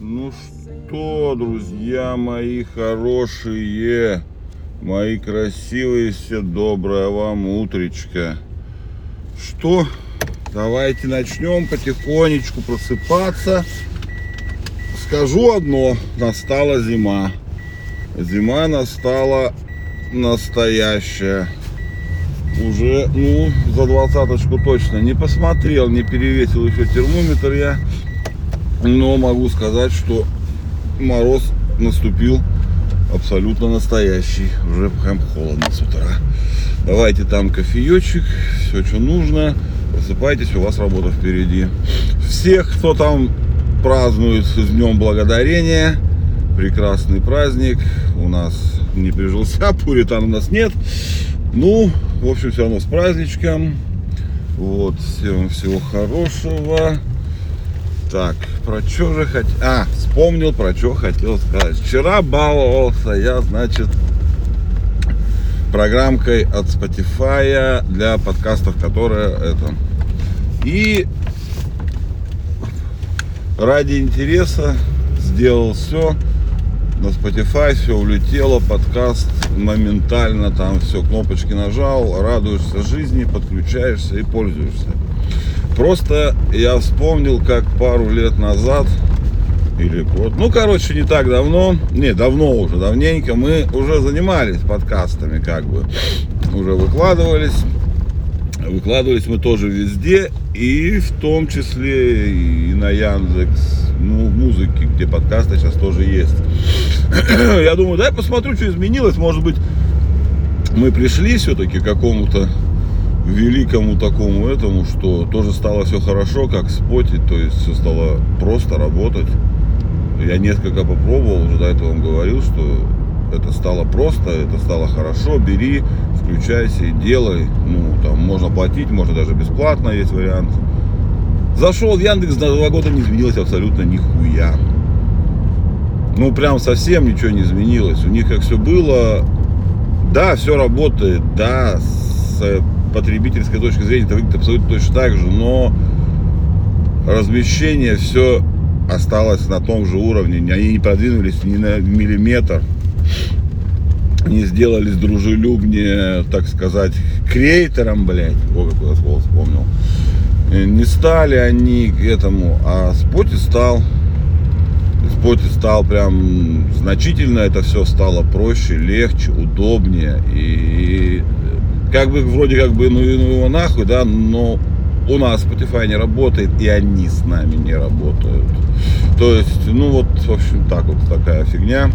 Ну что, друзья мои хорошие, мои красивые все, доброе вам утречко. Что, давайте начнем потихонечку просыпаться. Скажу одно, настала зима. Зима настала настоящая. Уже, ну, за двадцаточку точно не посмотрел, не перевесил еще термометр я. Но могу сказать, что мороз наступил абсолютно настоящий. Уже прям холодно с утра. Давайте там кофеечек, все, что нужно. Просыпайтесь, у вас работа впереди. Всех, кто там празднует с Днем Благодарения, прекрасный праздник. У нас не прижился, пуритан у нас нет. Ну, в общем, все равно с праздничком. Вот, всем всего хорошего. Так, про что же хотел... А, вспомнил, про что хотел сказать. Вчера баловался я, значит, программкой от Spotify для подкастов, которая это... И ради интереса сделал все, на Spotify все улетело, подкаст моментально, там все, кнопочки нажал, радуешься жизни, подключаешься и пользуешься. Просто я вспомнил, как пару лет назад, или вот, ну, короче, не так давно, не, давно уже, давненько, мы уже занимались подкастами, как бы, уже выкладывались, выкладывались мы тоже везде, и в том числе и на Яндекс, ну, музыки, где подкасты сейчас тоже есть. Я думаю, дай посмотрю, что изменилось, может быть, мы пришли все-таки к какому-то великому такому этому, что тоже стало все хорошо, как споте, то есть все стало просто работать. Я несколько попробовал, уже до этого вам говорил, что это стало просто, это стало хорошо, бери, включайся и делай. Ну, там можно платить, можно даже бесплатно, есть вариант. Зашел в Яндекс, за два года не изменилось абсолютно нихуя. Ну, прям совсем ничего не изменилось. У них как все было, да, все работает, да, с потребительской точки зрения это выглядит абсолютно точно так же, но размещение все осталось на том же уровне, они не продвинулись ни на миллиметр, не сделались дружелюбнее, так сказать, креатором, блядь, о, какой я слово вспомнил, не стали они к этому, а Споти стал, Споти стал прям значительно, это все стало проще, легче, удобнее, и как бы вроде как бы ну, ну его нахуй, да, но у нас Spotify не работает, и они с нами не работают. То есть, ну вот, в общем, так вот такая фигня.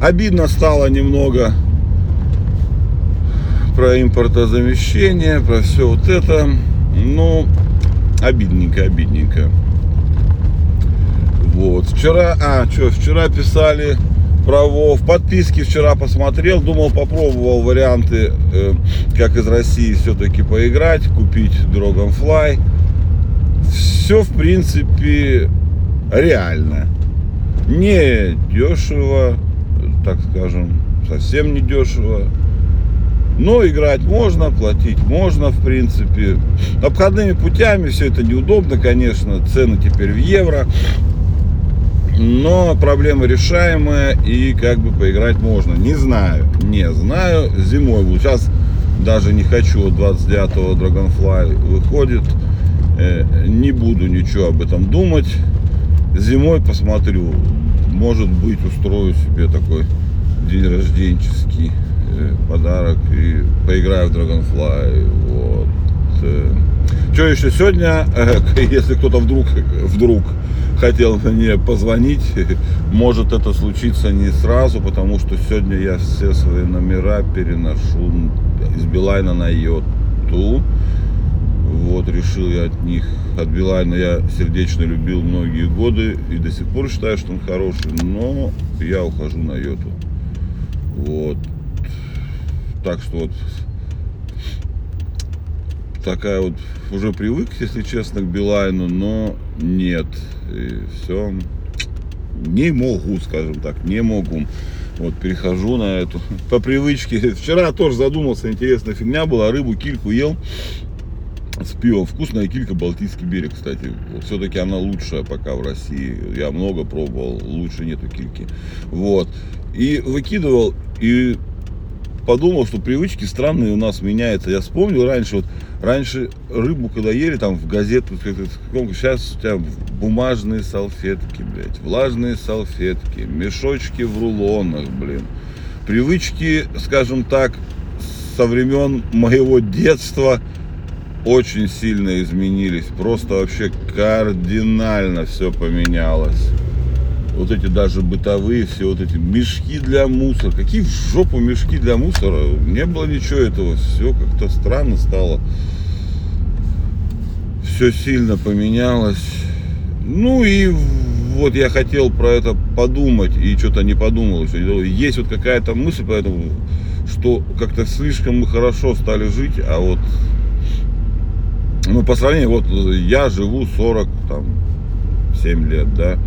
Обидно стало немного про импортозамещение, про все вот это. Ну, обидненько, обидненько. Вот. Вчера, а, что, вчера писали про в подписке вчера посмотрел, думал, попробовал варианты, э, как из России все-таки поиграть, купить Dragonfly. Все, в принципе, реально. Не дешево, так скажем, совсем не дешево. Но играть можно, платить можно, в принципе. Обходными путями все это неудобно, конечно. Цены теперь в евро но проблема решаемая и как бы поиграть можно. Не знаю, не знаю. Зимой буду. Сейчас даже не хочу. 29-го Dragonfly выходит. Э, не буду ничего об этом думать. Зимой посмотрю. Может быть устрою себе такой день рожденческий э, подарок и поиграю в Dragonfly. Вот. Э. Что еще сегодня, если кто-то вдруг, вдруг хотел мне позвонить. Может это случится не сразу, потому что сегодня я все свои номера переношу из Билайна на Йоту. Вот, решил я от них, от Билайна я сердечно любил многие годы и до сих пор считаю, что он хороший, но я ухожу на Йоту. Вот. Так что вот такая вот уже привык, если честно, к Билайну, но нет. И все. Не могу, скажем так, не могу. Вот перехожу на эту по привычке. Вчера тоже задумался, интересная фигня была, рыбу, кильку ел. с пивом вкусная килька Балтийский берег, кстати. Все-таки она лучшая пока в России. Я много пробовал, лучше нету кильки. Вот. И выкидывал, и подумал, что привычки странные у нас меняются. Я вспомнил раньше, вот раньше рыбу, когда ели, там в газету, сейчас у тебя бумажные салфетки, блядь, влажные салфетки, мешочки в рулонах, блин. Привычки, скажем так, со времен моего детства очень сильно изменились. Просто вообще кардинально все поменялось вот эти даже бытовые все вот эти мешки для мусора. Какие в жопу мешки для мусора? Не было ничего этого. Все как-то странно стало. Все сильно поменялось. Ну и вот я хотел про это подумать и что-то не подумал. Есть вот какая-то мысль поэтому, что как-то слишком мы хорошо стали жить, а вот ну, по сравнению, вот я живу 40, там, 7 лет, да,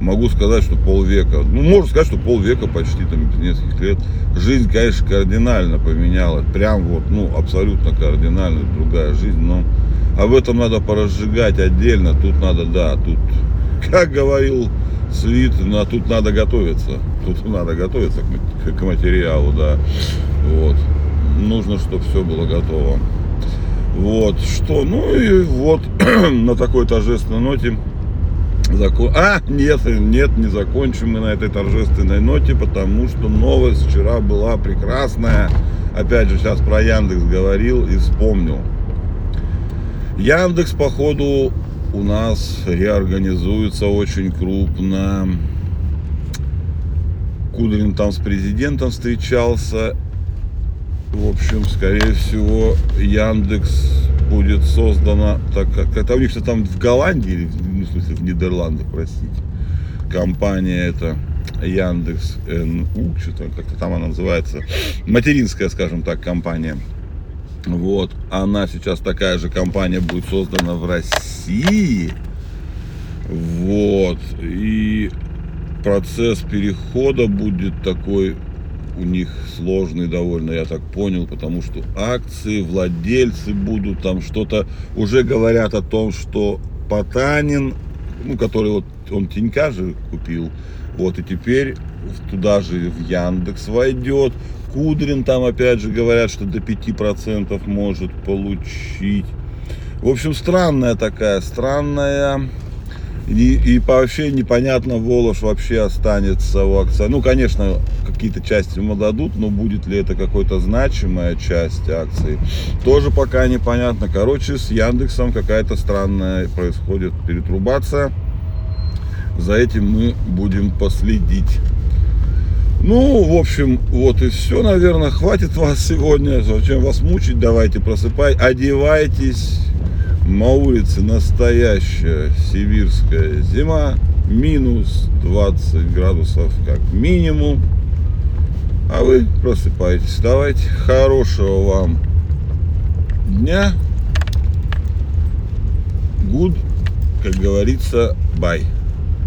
могу сказать, что полвека, ну, можно сказать, что полвека почти, там, нескольких лет, жизнь, конечно, кардинально поменялась, прям вот, ну, абсолютно кардинально другая жизнь, но об этом надо поразжигать отдельно, тут надо, да, тут, как говорил Свит, на тут надо готовиться, тут надо готовиться к, к материалу, да, вот, нужно, чтобы все было готово. Вот, что, ну и вот на такой торжественной ноте Закон... А, нет, нет, не закончим мы на этой торжественной ноте, потому что новость вчера была прекрасная. Опять же, сейчас про Яндекс говорил и вспомнил. Яндекс, походу, у нас реорганизуется очень крупно. Кудрин там с президентом встречался. В общем, скорее всего, Яндекс будет создана, так как это у них что там в Голландии, ну, в смысле в Нидерландах, простите, компания это Яндекс НУ, что-то как-то там она называется, материнская, скажем так, компания. Вот, она сейчас такая же компания будет создана в России. Вот, и процесс перехода будет такой у них сложный довольно, я так понял, потому что акции, владельцы будут там что-то, уже говорят о том, что Потанин, ну, который вот он Тинька же купил, вот, и теперь туда же в Яндекс войдет. Кудрин там опять же говорят, что до 5% может получить. В общем, странная такая, странная и, и вообще непонятно, Волош вообще останется у акции. Ну, конечно, какие-то части ему дадут, но будет ли это какой-то значимая часть акций, тоже пока непонятно. Короче, с Яндексом какая-то странная происходит перетрубация. За этим мы будем последить. Ну, в общем, вот и все, наверное. Хватит вас сегодня. Зачем вас мучить? Давайте просыпай, одевайтесь на улице настоящая сибирская зима, минус 20 градусов как минимум. А вы просыпайтесь. Давайте хорошего вам дня. Good, как говорится, bye.